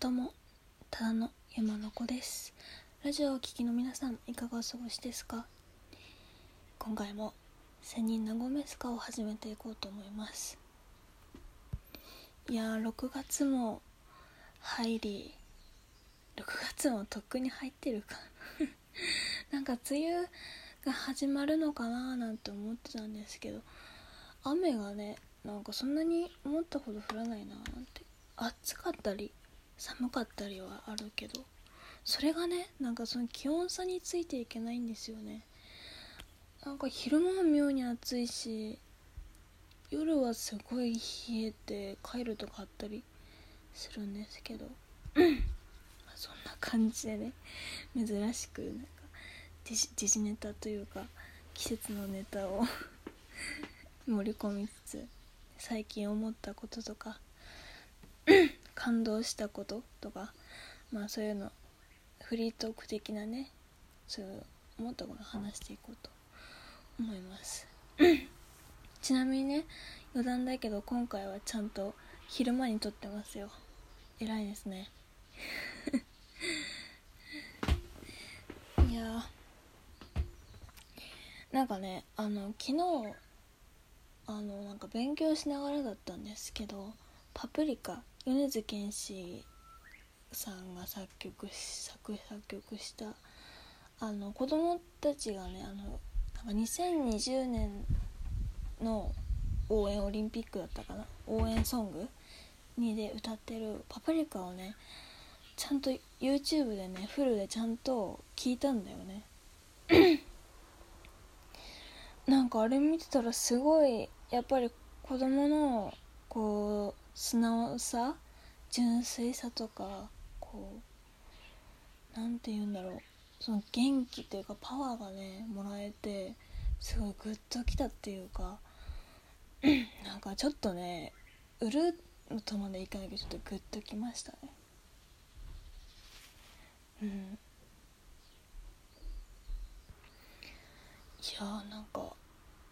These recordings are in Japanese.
どうもただの山の子です。ラジオをお聴きの皆さんいかがお過ごしですか？今回も千人のゴメスカを始めていこうと思います。いやー6月も入り6月もとっくに入ってるか。なんか梅雨が始まるのかなーなんて思ってたんですけど雨がねなんかそんなに思ったほど降らないなーなんて。暑かったり寒かったりはあるけどそれがねなんかその気温差についていけないんですよね。なんか昼間は妙に暑いし夜はすごい冷えて帰るとかあったりするんですけど そんな感じでね珍しくなんか時事ネタというか季節のネタを 盛り込みつつ最近思ったこととか感動したこととかまあそういうのフリートーク的なねそういう思ったこと話していこうと思います。ちなみにね余談だけど今回はちゃんと昼間に撮ってますよ。偉いですね。いやなんかねあの昨日あのなんか勉強しながらだったんですけど「パプリカ」米津玄師さんが作曲し作作曲したあの子供たちがねあのなんか2020年の応援オリンピックだったかな応援ソングにで歌ってる「パプリカ」をねちゃんと YouTube でねフルでちゃんと聞いたんだよね。なんかあれ見てたらすごいやっぱり子供のこう素直さ純粋さとかこうなんて言うんだろう。その元気というかパワーがねもらえてすごいグッときたっていうか なんかちょっとね売るっとまでいかないけどちょっとグッときましたね。うん。いやーなんか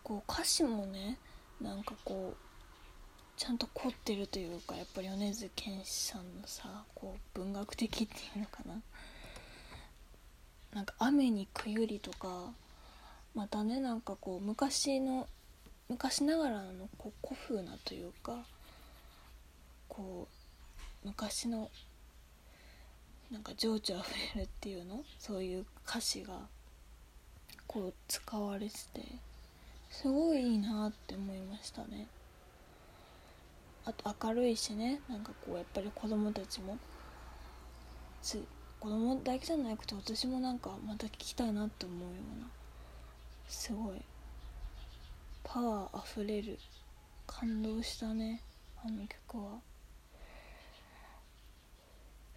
こう歌詞もねなんかこうちゃんと凝ってるというかやっぱり米津玄師さんのさこう文学的っていうのかな。なんか「雨にくゆり」とかまたねなんかこう昔の昔ながらのこう古風なというかこう昔のなんか情緒あふれるっていうの？そういう歌詞がこう使われててすごいいいなって思いましたね。あと明るいしね。なんかこうやっぱり子供たちも。つ子供だけじゃなくて私もなんかまた聞きたいなって思うような。すごい。パワーあふれる。感動したね。あの曲は。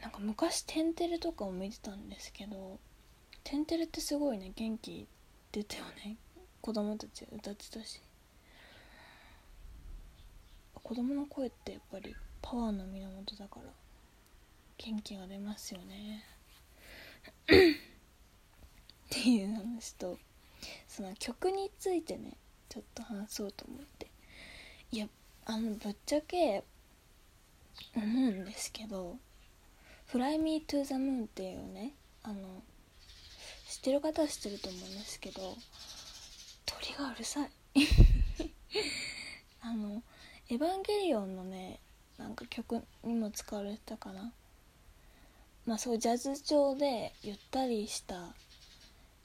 なんか昔「テンテレ」とかを見てたんですけど「テンテレ」ってすごいね。元気出たよね。子供たち歌ってたし。子供の声ってやっぱりパワーの源だから元気が出ますよね。っていう話とその曲についてねちょっと話そうと思って。いやあのぶっちゃけ思うんですけど「Fly Me to the Moon」っていうねあの知ってる方は知ってると思うんですけど鳥がうるさい。あの「エヴァンゲリオン」のねなんか曲にも使われてたかな。まあそうジャズ調でゆったりした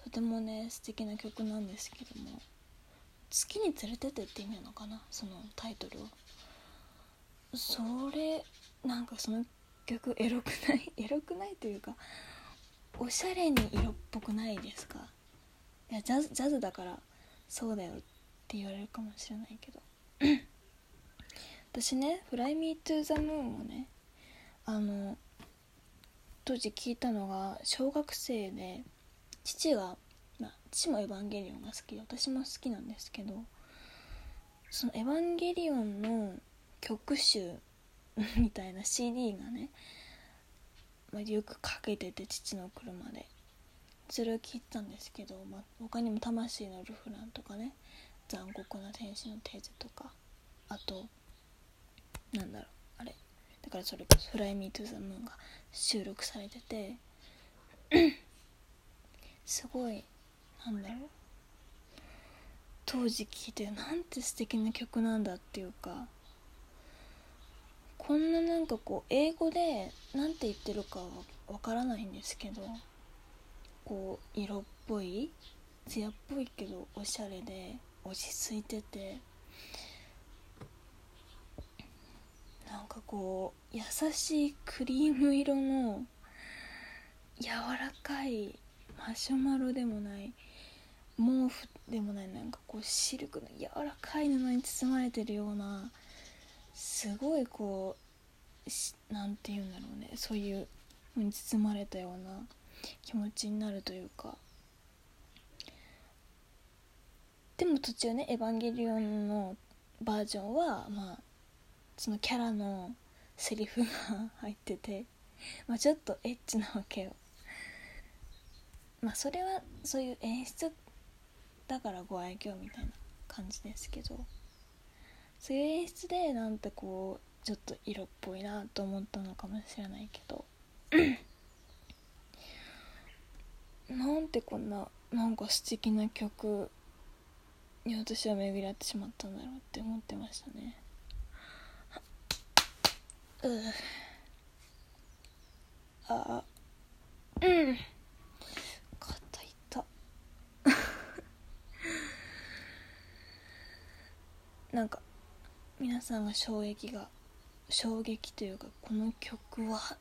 とてもね素敵な曲なんですけども「月に連れてって」って意味なのかなそのタイトルはそれなんかその曲エロくない エロくないというかおしゃれに色っぽくないですか？いやジャズジャズだからそうだよって言われるかもしれないけど。私ね「Fly Me to the Moon」をねあの当時聞いたのが小学生で父が、まあ、父も「エヴァンゲリオン」が好きで私も好きなんですけどその「エヴァンゲリオン」の曲集みたいな CD がね、まあ、よくかけてて父の車で。それを聞いたんですけど、まあ、他にも「魂のルフラン」とかね「残酷な天使のテーゼ」とかあとなんだろう。あれ？だからそれこそ「 Fly Me to the Moon」が収録されてて すごいなんだろう。当時聴いてなんて素敵な曲なんだっていうかこんななんかこう英語で何て言ってるかはわからないんですけどこう色っぽい艶っぽいけどおしゃれで落ち着いててなんかこう優しいクリーム色の柔らかいマシュマロでもない毛布でもないなんかこうシルクの柔らかい布に包まれてるようなすごいこう何て言うんだろうねそういうのに包まれたような気持ちになるというか。でも途中ね「エヴァンゲリオン」のバージョンはまあそのキャラのセリフが入ってて、まあ、ちょっとエッチなわけよ。まあそれはそういう演出だからご愛嬌みたいな感じですけどそういう演出でなんてこうちょっと色っぽいなと思ったのかもしれないけど なんてこんななんか素敵な曲に私は巡り合ってしまったんだろうって思ってましたね。うあうん。肩痛。なんか皆さんが衝撃が衝撃というかこの曲は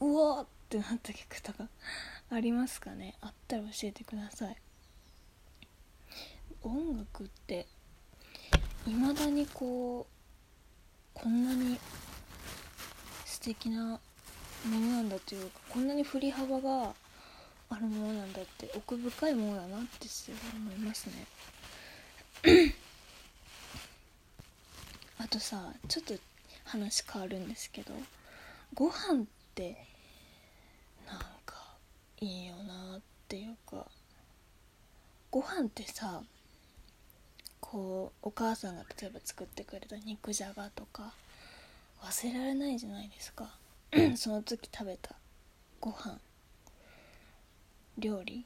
うわーってなった曲とかありますかね？あったら教えてください。音楽っていまだにこうこんなに素敵なものなんだというかこんなに振り幅があるものなんだって奥深いものだなってすごい思いますね。あとさちょっと話変わるんですけどご飯ってなんかいいよなっていうかご飯ってさこうお母さんが例えば作ってくれた肉じゃがとか忘れられないじゃないですか。その時食べたご飯。料理。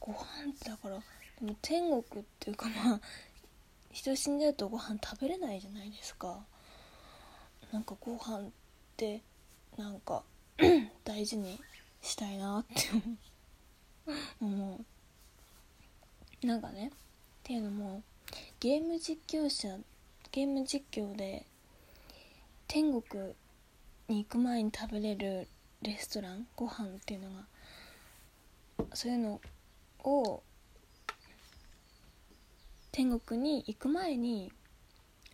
ご飯ってだからでも天国っていうかまあ人死んじゃうとご飯食べれないじゃないですか。なんかご飯ってなんか 大事にしたいなって思う。なんかねっていうのもゲーム実況者ゲーム実況で天国に行く前に食べれるレストランご飯っていうのがそういうのを天国に行く前に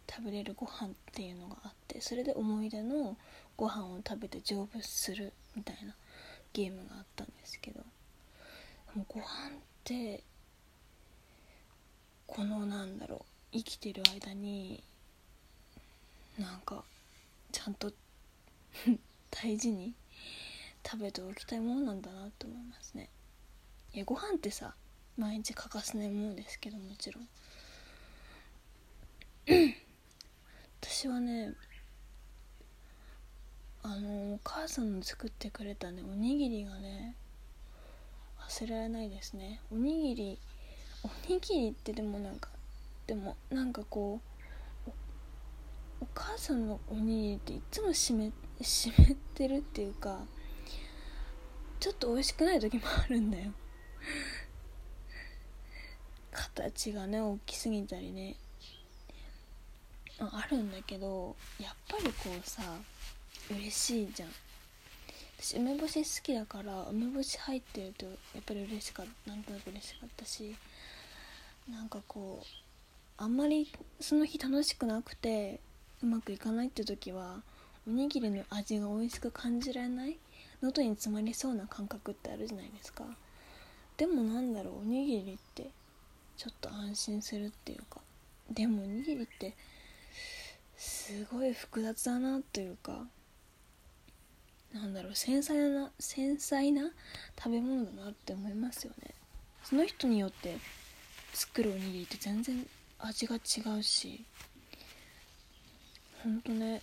食べれるご飯っていうのがあってそれで思い出のご飯を食べて成仏するみたいなゲームがあったんですけどもご飯ってこのなんだろう生きてる間になんかちゃんと 大事に食べておきたいものなんだなと思いますね。いやご飯ってさ毎日欠かせないものですけどもちろん。私はねあのお母さんの作ってくれたねおにぎりがね忘れられないですね。おにぎりおにぎりってでもなんかでもなんかこうお母さんのおにぎりっていつも湿湿ってるっていうかちょっと美味しくない時もあるんだよ。形がね大きすぎたりね。あるんだけどやっぱりこうさ嬉しいじゃん。私梅干し好きだから梅干し入ってるとやっぱり嬉しかったなんとなく嬉しかったしなんかこうあんまりその日楽しくなくてうまくいかないって時はおにぎりの味が美味しく感じられない喉に詰まりそうな感覚ってあるじゃないですか。でもなんだろうおにぎりってちょっと安心するっていうか。でもおにぎりってすごい複雑だなというか。なんだろう繊細な繊細な食べ物だなって思いますよね。その人によって作るおにぎりって全然味が違うし。ほんとね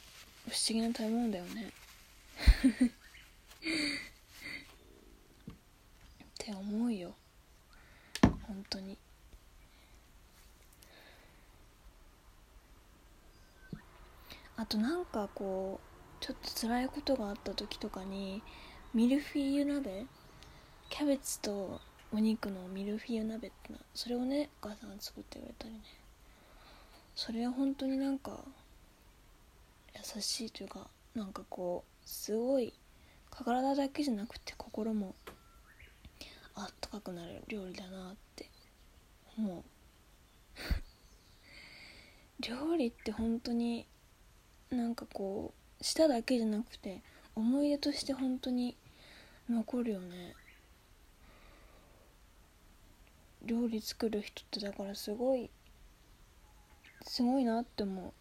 不思議な食べ物だよね。って思うよ。本当に。あとなんかこうちょっと辛いことがあった時とかにミルフィーユ鍋？キャベツとお肉のミルフィーユ鍋ってなそれをねお母さんが作ってくれたりね。それは本当になんか優しいというかなんかこうすごい体だけじゃなくて心もあったかくなる料理だなって思う。料理って本当になんかこう舌だけじゃなくて思い出として本当に残るよね。料理作る人ってだからすごいすごいなって思う。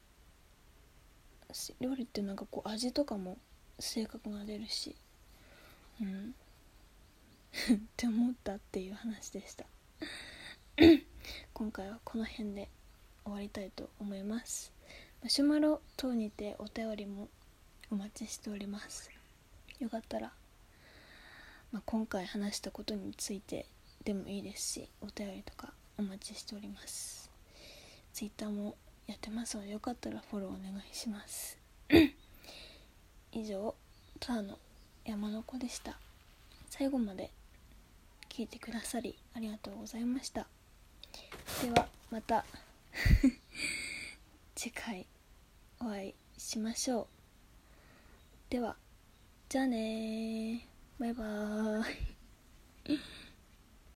料理ってなんかこう味とかも性格が出るしうん。って思ったっていう話でした。今回はこの辺で終わりたいと思います。マシュマロ等にてお便りもお待ちしております。よかったら、まあ、今回話したことについてでもいいですしお便りとかお待ちしております。Twitter もやってます。のでよかったらフォローお願いします。以上ただの山の子でした。最後まで聞いてくださりありがとうございました。ではまた 次回お会いしましょう。ではじゃあねバイバーイ。